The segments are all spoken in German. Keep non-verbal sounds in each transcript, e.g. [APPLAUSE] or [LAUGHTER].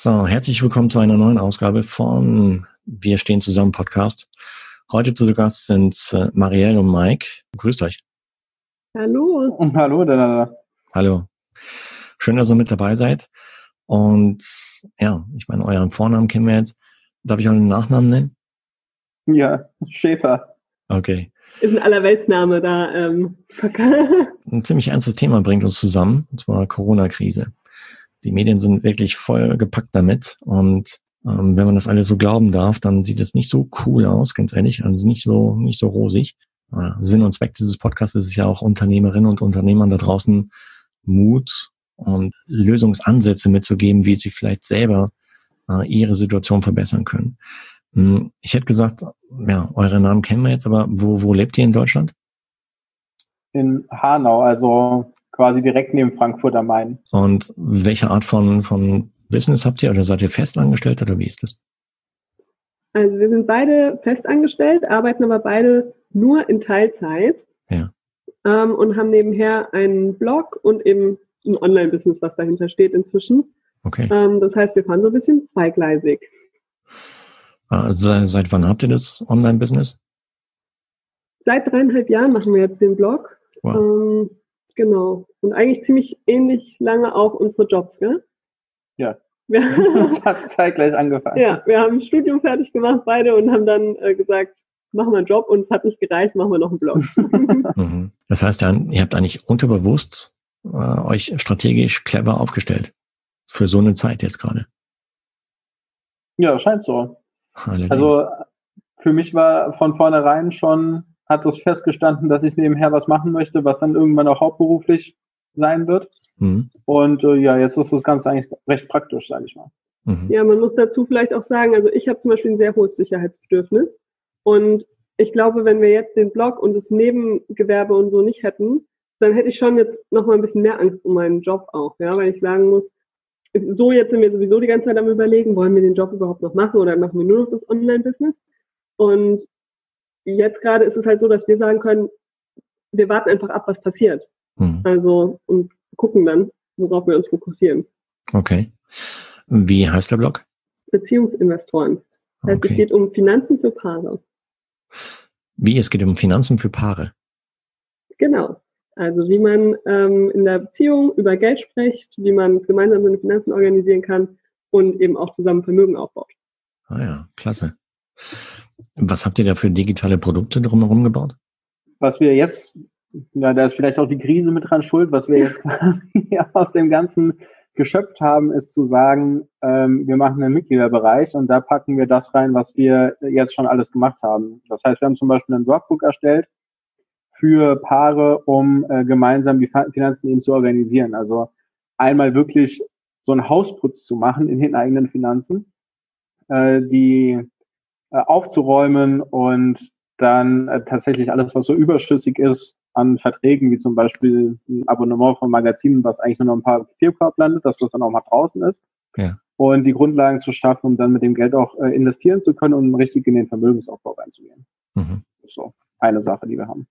So, herzlich willkommen zu einer neuen Ausgabe von Wir stehen zusammen Podcast. Heute zu Gast sind äh, Marielle und Mike. Grüßt euch. Hallo. Hallo, da. Hallo. Schön, dass ihr mit dabei seid. Und ja, ich meine, euren Vornamen kennen wir jetzt. Darf ich euren Nachnamen nennen? Ja, Schäfer. Okay. Ist ein Allerweltsname da. Ähm. [LAUGHS] ein ziemlich ernstes Thema bringt uns zusammen, und zwar Corona-Krise. Die Medien sind wirklich voll gepackt damit und ähm, wenn man das alles so glauben darf, dann sieht es nicht so cool aus, ganz ehrlich, also nicht so nicht so rosig. Äh, Sinn und Zweck dieses Podcasts ist ja auch Unternehmerinnen und Unternehmern da draußen Mut und Lösungsansätze mitzugeben, wie sie vielleicht selber äh, ihre Situation verbessern können. Hm, ich hätte gesagt, ja, eure Namen kennen wir jetzt, aber wo, wo lebt ihr in Deutschland? In Hanau, also quasi direkt neben Frankfurt am Main. Und welche Art von, von Business habt ihr oder seid ihr festangestellt oder wie ist das? Also wir sind beide festangestellt, arbeiten aber beide nur in Teilzeit. Ja. Ähm, und haben nebenher einen Blog und eben ein Online-Business, was dahinter steht inzwischen. Okay. Ähm, das heißt, wir fahren so ein bisschen zweigleisig. Also seit wann habt ihr das Online-Business? Seit dreieinhalb Jahren machen wir jetzt den Blog. Wow. Ähm, Genau. Und eigentlich ziemlich ähnlich lange auch unsere Jobs, gell? Ja. [LAUGHS] Wir [LAUGHS] das hat zeitgleich angefangen. Ja, wir haben ein Studium fertig gemacht beide und haben dann äh, gesagt, machen wir einen Job und es hat nicht gereicht, machen wir noch einen Blog. [LAUGHS] Mhm. Das heißt, ihr habt eigentlich unterbewusst äh, euch strategisch clever aufgestellt. Für so eine Zeit jetzt gerade. Ja, scheint so. Allerdings. Also für mich war von vornherein schon hat das festgestanden, dass ich nebenher was machen möchte, was dann irgendwann auch hauptberuflich sein wird. Mhm. Und äh, ja, jetzt ist das Ganze eigentlich recht praktisch, sage ich mal. Mhm. Ja, man muss dazu vielleicht auch sagen, also ich habe zum Beispiel ein sehr hohes Sicherheitsbedürfnis. Und ich glaube, wenn wir jetzt den Blog und das Nebengewerbe und so nicht hätten, dann hätte ich schon jetzt noch mal ein bisschen mehr Angst um meinen Job auch, ja, weil ich sagen muss, so jetzt sind wir sowieso die ganze Zeit am überlegen, wollen wir den Job überhaupt noch machen oder machen wir nur noch das Online-Business? Und jetzt gerade ist es halt so, dass wir sagen können, wir warten einfach ab, was passiert. Mhm. Also und gucken dann, worauf wir uns fokussieren. Okay. Wie heißt der Blog? Beziehungsinvestoren. Das heißt, okay. es geht um Finanzen für Paare. Wie? Es geht um Finanzen für Paare. Genau. Also wie man ähm, in der Beziehung über Geld spricht, wie man gemeinsam seine Finanzen organisieren kann und eben auch zusammen Vermögen aufbaut. Ah ja, klasse. Was habt ihr da für digitale Produkte drumherum gebaut? Was wir jetzt, ja, da ist vielleicht auch die Krise mit dran schuld, was wir jetzt [LAUGHS] quasi aus dem Ganzen geschöpft haben, ist zu sagen, ähm, wir machen einen Mitgliederbereich und da packen wir das rein, was wir jetzt schon alles gemacht haben. Das heißt, wir haben zum Beispiel ein Workbook erstellt für Paare, um äh, gemeinsam die Finanzen eben zu organisieren. Also einmal wirklich so einen Hausputz zu machen in den eigenen Finanzen, äh, die äh, aufzuräumen und dann äh, tatsächlich alles, was so überschüssig ist an Verträgen, wie zum Beispiel ein Abonnement von Magazinen, was eigentlich nur noch ein paar Papierkorb landet, dass das dann auch mal draußen ist. Ja. Und die Grundlagen zu schaffen, um dann mit dem Geld auch äh, investieren zu können und um richtig in den Vermögensaufbau reinzugehen. Mhm. So, eine Sache, die wir haben.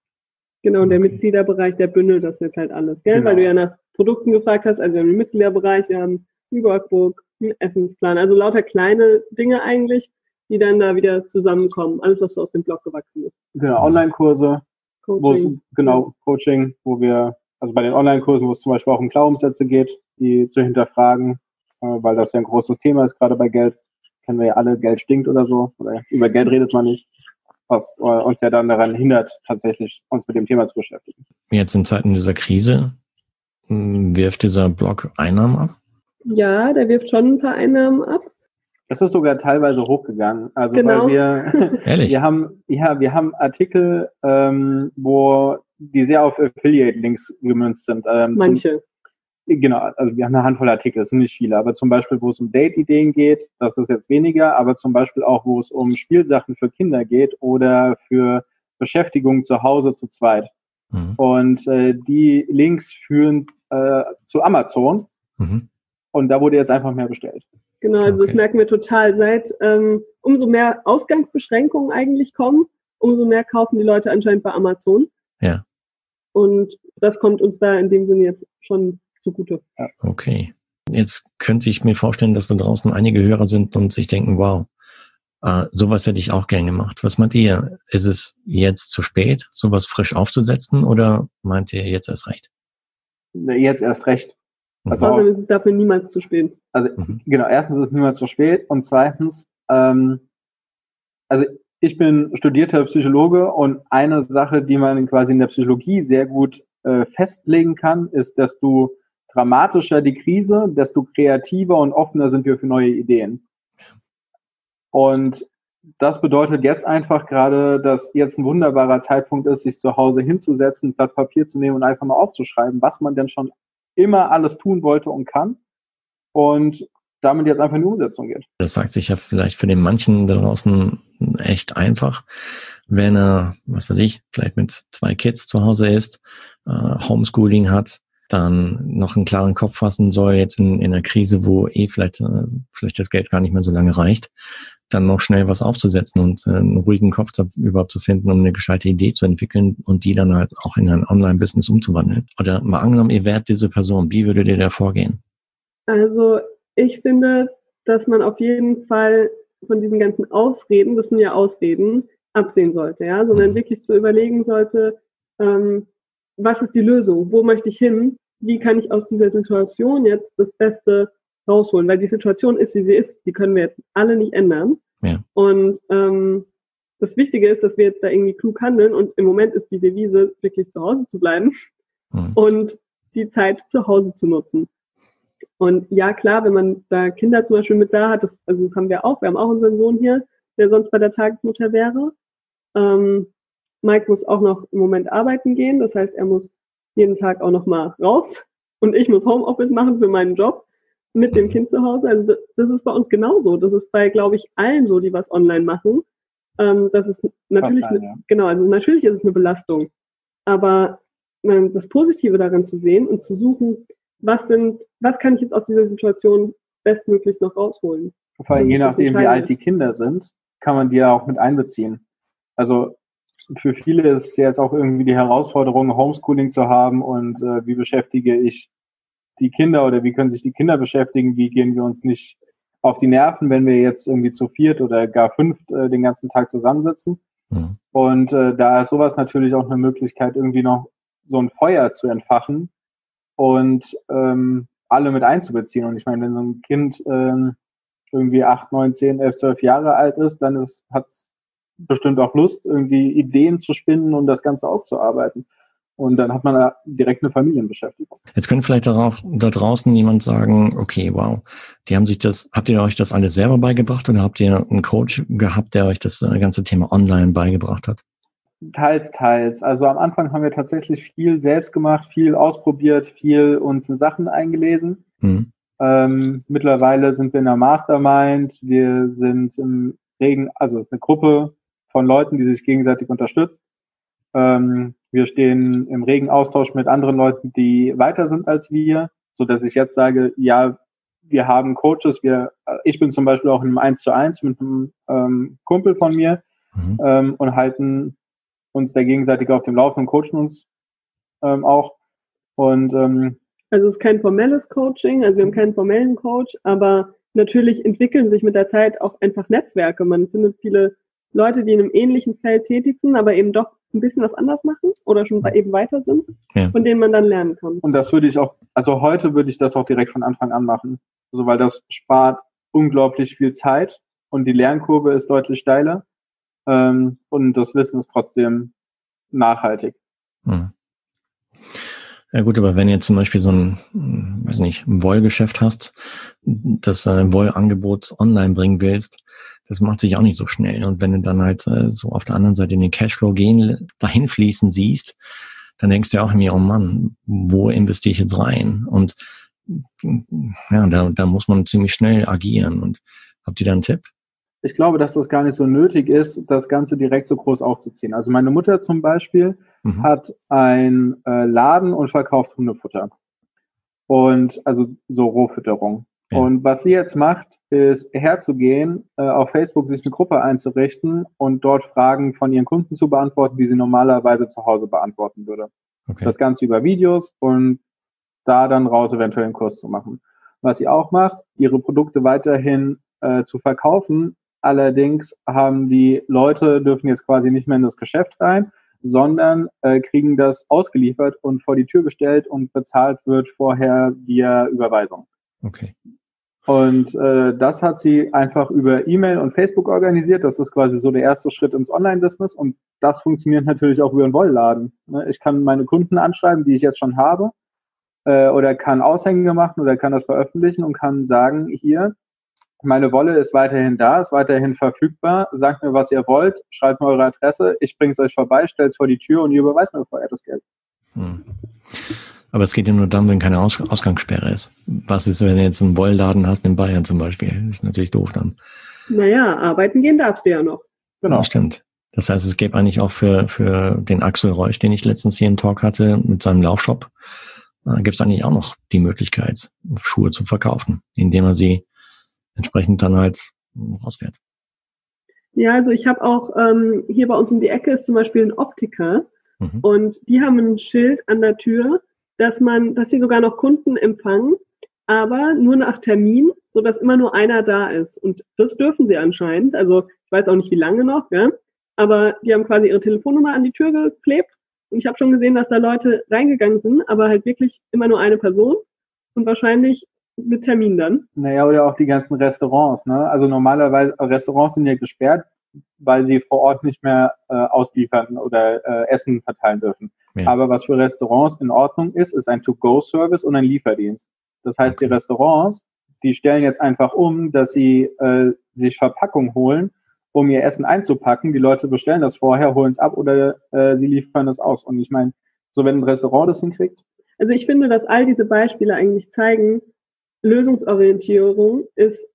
Genau, und der okay. Mitgliederbereich, der bündelt das jetzt halt alles, gell? Genau. Weil du ja nach Produkten gefragt hast, also wir haben den Mitgliederbereich, wir haben ein Workbook, einen Essensplan, also lauter kleine Dinge eigentlich, die dann da wieder zusammenkommen. Alles, was so aus dem Blog gewachsen ist. Genau, Online-Kurse, Coaching. genau, Coaching, wo wir, also bei den Online-Kursen, wo es zum Beispiel auch um Glaubenssätze geht, die zu hinterfragen, äh, weil das ja ein großes Thema ist, gerade bei Geld. Kennen wir ja alle, Geld stinkt oder so, oder über Geld redet man nicht, was äh, uns ja dann daran hindert, tatsächlich uns mit dem Thema zu beschäftigen. Jetzt in Zeiten dieser Krise hm, wirft dieser Blog Einnahmen ab? Ja, der wirft schon ein paar Einnahmen ab. Das ist sogar teilweise hochgegangen. Also genau. weil wir, [LAUGHS] Ehrlich? wir haben, ja, wir haben Artikel, ähm, wo die sehr auf Affiliate-Links gemünzt sind. Ähm, Manche. Zum, genau, also wir haben eine Handvoll Artikel, das sind nicht viele, aber zum Beispiel, wo es um Date-Ideen geht, das ist jetzt weniger, aber zum Beispiel auch, wo es um Spielsachen für Kinder geht oder für Beschäftigung zu Hause zu zweit. Mhm. Und äh, die Links führen äh, zu Amazon. Mhm. Und da wurde jetzt einfach mehr bestellt. Genau, also okay. das merken wir total. Seit ähm, umso mehr Ausgangsbeschränkungen eigentlich kommen, umso mehr kaufen die Leute anscheinend bei Amazon. Ja. Und das kommt uns da in dem Sinne jetzt schon zugute. Okay. Jetzt könnte ich mir vorstellen, dass da draußen einige Hörer sind und sich denken, wow, äh, sowas hätte ich auch gern gemacht. Was meint ihr? Ist es jetzt zu spät, sowas frisch aufzusetzen oder meint ihr jetzt erst recht? Jetzt erst recht. Mhm. Also ist es dafür niemals zu spät. Also mhm. genau, erstens ist es niemals zu spät und zweitens, ähm, also ich bin studierter Psychologe und eine Sache, die man quasi in der Psychologie sehr gut äh, festlegen kann, ist, dass du dramatischer die Krise, desto kreativer und offener sind wir für neue Ideen. Und das bedeutet jetzt einfach gerade, dass jetzt ein wunderbarer Zeitpunkt ist, sich zu Hause hinzusetzen, ein Blatt Papier zu nehmen und einfach mal aufzuschreiben, was man denn schon immer alles tun wollte und kann. Und damit jetzt einfach in die Umsetzung geht. Das sagt sich ja vielleicht für den manchen da draußen echt einfach, wenn er, was weiß ich, vielleicht mit zwei Kids zu Hause ist, äh, Homeschooling hat, dann noch einen klaren Kopf fassen soll, jetzt in, in einer Krise, wo eh vielleicht, äh, vielleicht das Geld gar nicht mehr so lange reicht, dann noch schnell was aufzusetzen und äh, einen ruhigen Kopf überhaupt zu finden, um eine gescheite Idee zu entwickeln und die dann halt auch in ein Online-Business umzuwandeln. Oder mal angenommen, ihr wärt diese Person, wie würdet ihr da vorgehen? Also ich finde, dass man auf jeden Fall von diesen ganzen Ausreden, das sind ja Ausreden, absehen sollte, ja, sondern mhm. wirklich zu überlegen sollte, ähm, was ist die Lösung? Wo möchte ich hin? Wie kann ich aus dieser Situation jetzt das Beste rausholen? Weil die Situation ist, wie sie ist. Die können wir jetzt alle nicht ändern. Ja. Und ähm, das Wichtige ist, dass wir jetzt da irgendwie klug handeln. Und im Moment ist die Devise, wirklich zu Hause zu bleiben mhm. und die Zeit zu Hause zu nutzen. Und ja, klar, wenn man da Kinder zum Beispiel mit da hat, das, also das haben wir auch, wir haben auch unseren Sohn hier, der sonst bei der Tagesmutter wäre. Ähm, Mike muss auch noch im Moment arbeiten gehen. Das heißt, er muss jeden Tag auch noch mal raus. Und ich muss Homeoffice machen für meinen Job mit dem Kind zu Hause. Also das ist bei uns genauso. Das ist bei, glaube ich, allen so, die was online machen. Ähm, das ist natürlich, ein, ja. genau, also natürlich ist es eine Belastung. Aber ähm, das Positive darin zu sehen und zu suchen, was sind, was kann ich jetzt aus dieser Situation bestmöglichst noch rausholen? Vor allem je nachdem, wie alt die Kinder sind, kann man die ja auch mit einbeziehen. Also für viele ist es jetzt auch irgendwie die Herausforderung, Homeschooling zu haben und äh, wie beschäftige ich die Kinder oder wie können sich die Kinder beschäftigen, wie gehen wir uns nicht auf die Nerven, wenn wir jetzt irgendwie zu viert oder gar fünft äh, den ganzen Tag zusammensitzen. Mhm. Und äh, da ist sowas natürlich auch eine Möglichkeit, irgendwie noch so ein Feuer zu entfachen und ähm, alle mit einzubeziehen. Und ich meine, wenn so ein Kind ähm, irgendwie acht, neun, zehn, elf, zwölf Jahre alt ist, dann ist, hat es bestimmt auch Lust, irgendwie Ideen zu spinnen und das Ganze auszuarbeiten. Und dann hat man da direkt eine Familienbeschäftigung. Jetzt könnte vielleicht darauf, da draußen jemand sagen, okay, wow, die haben sich das, habt ihr euch das alles selber beigebracht oder habt ihr einen Coach gehabt, der euch das äh, ganze Thema online beigebracht hat? Teils, teils. Also am Anfang haben wir tatsächlich viel selbst gemacht, viel ausprobiert, viel uns in Sachen eingelesen. Mhm. Ähm, mittlerweile sind wir in der Mastermind, wir sind im regen, also es ist eine Gruppe von Leuten, die sich gegenseitig unterstützt. Ähm, wir stehen im regen Austausch mit anderen Leuten, die weiter sind als wir, so dass ich jetzt sage, ja, wir haben Coaches, wir, ich bin zum Beispiel auch in einem 1 zu 1 mit einem ähm, Kumpel von mir mhm. ähm, und halten uns der gegenseitig auf dem Laufen und coachen uns ähm, auch. Und ähm, also es ist kein formelles Coaching, also wir haben keinen formellen Coach, aber natürlich entwickeln sich mit der Zeit auch einfach Netzwerke. Man findet viele Leute, die in einem ähnlichen Feld tätig sind, aber eben doch ein bisschen was anders machen oder schon eben weiter sind, ja. von denen man dann lernen kann. Und das würde ich auch, also heute würde ich das auch direkt von Anfang an machen. Also weil das spart unglaublich viel Zeit und die Lernkurve ist deutlich steiler. Ähm, und das Wissen ist trotzdem nachhaltig. Hm. Ja gut, aber wenn ihr zum Beispiel so ein, weiß nicht, ein Wollgeschäft hast, das ein Wollangebot online bringen willst, das macht sich auch nicht so schnell. Und wenn du dann halt äh, so auf der anderen Seite in den Cashflow gehen, dahin fließen siehst, dann denkst du auch mir, oh Mann, wo investiere ich jetzt rein? Und ja, da, da muss man ziemlich schnell agieren. Und habt ihr da einen Tipp? Ich glaube, dass das gar nicht so nötig ist, das Ganze direkt so groß aufzuziehen. Also meine Mutter zum Beispiel mhm. hat ein äh, Laden und verkauft Hundefutter. Und also so Rohfütterung. Ja. Und was sie jetzt macht, ist herzugehen, äh, auf Facebook sich eine Gruppe einzurichten und dort Fragen von ihren Kunden zu beantworten, die sie normalerweise zu Hause beantworten würde. Okay. Das Ganze über Videos und da dann raus eventuell einen Kurs zu machen. was sie auch macht, ihre Produkte weiterhin äh, zu verkaufen. Allerdings haben die Leute, dürfen jetzt quasi nicht mehr in das Geschäft rein, sondern äh, kriegen das ausgeliefert und vor die Tür gestellt und bezahlt wird vorher via Überweisung. Okay. Und äh, das hat sie einfach über E-Mail und Facebook organisiert. Das ist quasi so der erste Schritt ins Online-Business. Und das funktioniert natürlich auch über einen Wollladen. Ne? Ich kann meine Kunden anschreiben, die ich jetzt schon habe, äh, oder kann Aushänge machen oder kann das veröffentlichen und kann sagen, hier, meine Wolle ist weiterhin da, ist weiterhin verfügbar. Sagt mir, was ihr wollt, schreibt mir eure Adresse, ich bring's euch vorbei, stell's vor die Tür und ihr überweist mir vorher das Geld. Hm. Aber es geht ja nur dann, wenn keine Aus Ausgangssperre ist. Was ist, wenn du jetzt einen Wollladen hast in Bayern zum Beispiel? Das ist natürlich doof dann. Naja, arbeiten gehen darfst du ja noch. Genau. Das stimmt. Das heißt, es gäbe eigentlich auch für, für den Axel Reusch, den ich letztens hier im Talk hatte, mit seinem Laufshop, äh, gibt es eigentlich auch noch die Möglichkeit, Schuhe zu verkaufen, indem er sie entsprechend dann halt rausfährt. Ja, also ich habe auch ähm, hier bei uns um die Ecke ist zum Beispiel ein Optiker mhm. und die haben ein Schild an der Tür, dass man, dass sie sogar noch Kunden empfangen, aber nur nach Termin, so dass immer nur einer da ist. Und das dürfen sie anscheinend. Also ich weiß auch nicht, wie lange noch, ja. Aber die haben quasi ihre Telefonnummer an die Tür geklebt. Und ich habe schon gesehen, dass da Leute reingegangen sind, aber halt wirklich immer nur eine Person und wahrscheinlich mit Termin dann. Naja, oder auch die ganzen Restaurants. Ne? Also normalerweise, Restaurants sind ja gesperrt, weil sie vor Ort nicht mehr äh, ausliefern oder äh, Essen verteilen dürfen. Ja. Aber was für Restaurants in Ordnung ist, ist ein To-Go-Service und ein Lieferdienst. Das heißt, okay. die Restaurants, die stellen jetzt einfach um, dass sie äh, sich Verpackung holen, um ihr Essen einzupacken. Die Leute bestellen das vorher, holen es ab oder äh, sie liefern es aus. Und ich meine, so wenn ein Restaurant das hinkriegt. Also ich finde, dass all diese Beispiele eigentlich zeigen, Lösungsorientierung ist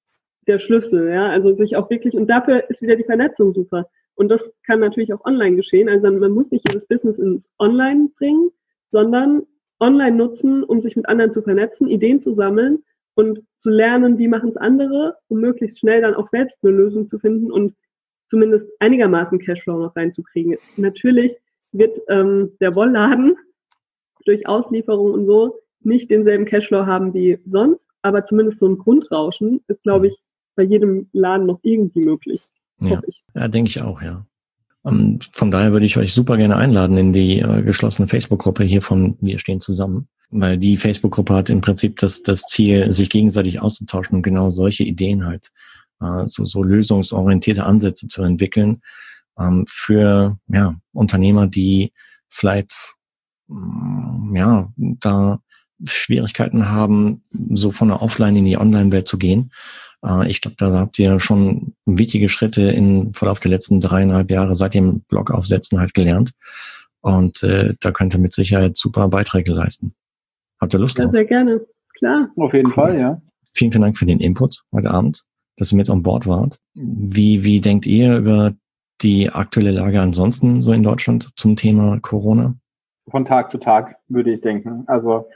der Schlüssel, ja, also sich auch wirklich, und dafür ist wieder die Vernetzung super. Und das kann natürlich auch online geschehen. Also man muss nicht dieses Business ins Online bringen, sondern online nutzen, um sich mit anderen zu vernetzen, Ideen zu sammeln und zu lernen, wie machen es andere, um möglichst schnell dann auch selbst eine Lösung zu finden und zumindest einigermaßen Cashflow noch reinzukriegen. Natürlich wird ähm, der Wollladen [LAUGHS] durch Auslieferung und so nicht denselben Cashflow haben wie sonst, aber zumindest so ein Grundrauschen ist, glaube ich, bei jedem Laden noch irgendwie möglich. Ja, ja denke ich auch, ja. Und von daher würde ich euch super gerne einladen in die äh, geschlossene Facebook-Gruppe hier von Wir stehen zusammen, weil die Facebook-Gruppe hat im Prinzip das, das Ziel, sich gegenseitig auszutauschen und genau solche Ideen halt, äh, so, so lösungsorientierte Ansätze zu entwickeln ähm, für ja, Unternehmer, die vielleicht mm, ja da Schwierigkeiten haben, so von der Offline in die Online-Welt zu gehen äh, ich glaube, da habt ihr schon wichtige Schritte im Verlauf der letzten dreieinhalb Jahre seit dem Blog aufsetzen halt gelernt. Und äh, da könnt ihr mit Sicherheit super Beiträge leisten. Habt ihr Lust ja, drauf? Sehr gerne, klar. Auf jeden cool. Fall, ja. Vielen, vielen Dank für den Input heute Abend, dass ihr mit an Bord wart. Wie, wie denkt ihr über die aktuelle Lage ansonsten so in Deutschland zum Thema Corona? Von Tag zu Tag würde ich denken. Also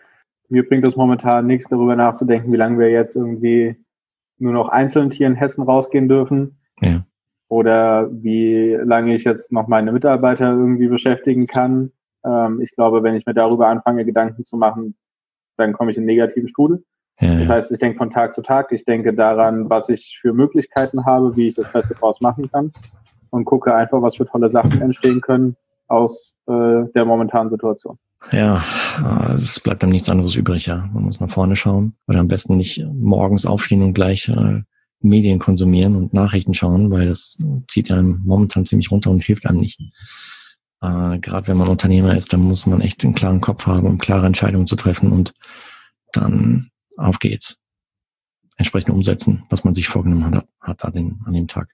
mir bringt es momentan nichts darüber nachzudenken, wie lange wir jetzt irgendwie nur noch einzeln hier in Hessen rausgehen dürfen. Ja. Oder wie lange ich jetzt noch meine Mitarbeiter irgendwie beschäftigen kann. Ähm, ich glaube, wenn ich mir darüber anfange, Gedanken zu machen, dann komme ich in negativen Strudel. Ja, das heißt, ich denke von Tag zu Tag, ich denke daran, was ich für Möglichkeiten habe, wie ich das Beste draus machen kann und gucke einfach, was für tolle Sachen entstehen können aus äh, der momentanen Situation. Ja, äh, es bleibt dann nichts anderes übrig, ja. Man muss nach vorne schauen. Oder am besten nicht morgens aufstehen und gleich äh, Medien konsumieren und Nachrichten schauen, weil das zieht einem momentan ziemlich runter und hilft einem nicht. Äh, Gerade wenn man Unternehmer ist, dann muss man echt einen klaren Kopf haben, um klare Entscheidungen zu treffen und dann auf geht's. Entsprechend umsetzen, was man sich vorgenommen hat, hat an, dem, an dem Tag.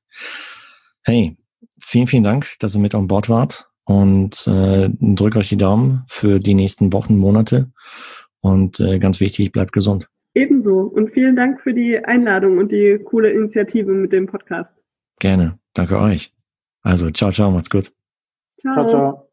Hey, vielen, vielen Dank, dass ihr mit an Bord wart und äh, drückt euch die Daumen für die nächsten Wochen, Monate und äh, ganz wichtig, bleibt gesund. Ebenso und vielen Dank für die Einladung und die coole Initiative mit dem Podcast. Gerne, danke euch. Also, ciao, ciao, macht's gut. Ciao, ciao. ciao.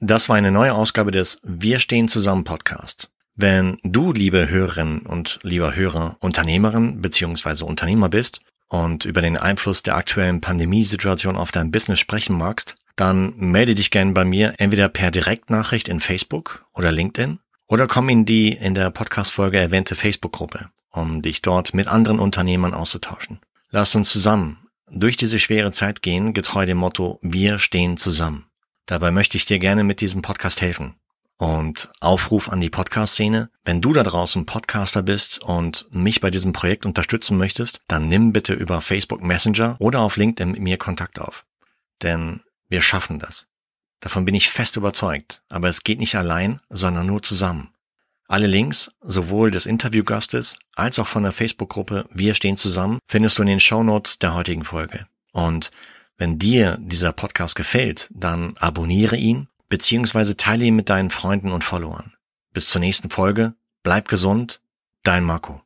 Das war eine neue Ausgabe des Wir stehen zusammen Podcast. Wenn du, liebe Hörerinnen und lieber Hörer, Unternehmerin bzw. Unternehmer bist und über den Einfluss der aktuellen Pandemiesituation auf dein Business sprechen magst, dann melde dich gerne bei mir entweder per Direktnachricht in Facebook oder LinkedIn Oder komm in die in der Podcast-Folge erwähnte Facebook-Gruppe, um dich dort mit anderen Unternehmern auszutauschen. Lass uns zusammen durch diese schwere Zeit gehen, getreu dem Motto, wir stehen zusammen. Dabei möchte ich dir gerne mit diesem Podcast helfen. Und Aufruf an die Podcast-Szene. Wenn du da draußen Podcaster bist und mich bei diesem Projekt unterstützen möchtest, dann nimm bitte über Facebook Messenger oder auf LinkedIn mit mir Kontakt auf. Denn wir schaffen das. Davon bin ich fest überzeugt. Aber es geht nicht allein, sondern nur zusammen. Alle Links, sowohl des Interviewgastes als auch von der Facebook-Gruppe Wir stehen zusammen, findest du in den Shownotes der heutigen Folge. Und wenn dir dieser Podcast gefällt, dann abonniere ihn beziehungsweise teile ihn mit deinen Freunden und Followern. Bis zur nächsten Folge, bleib gesund, dein Marco.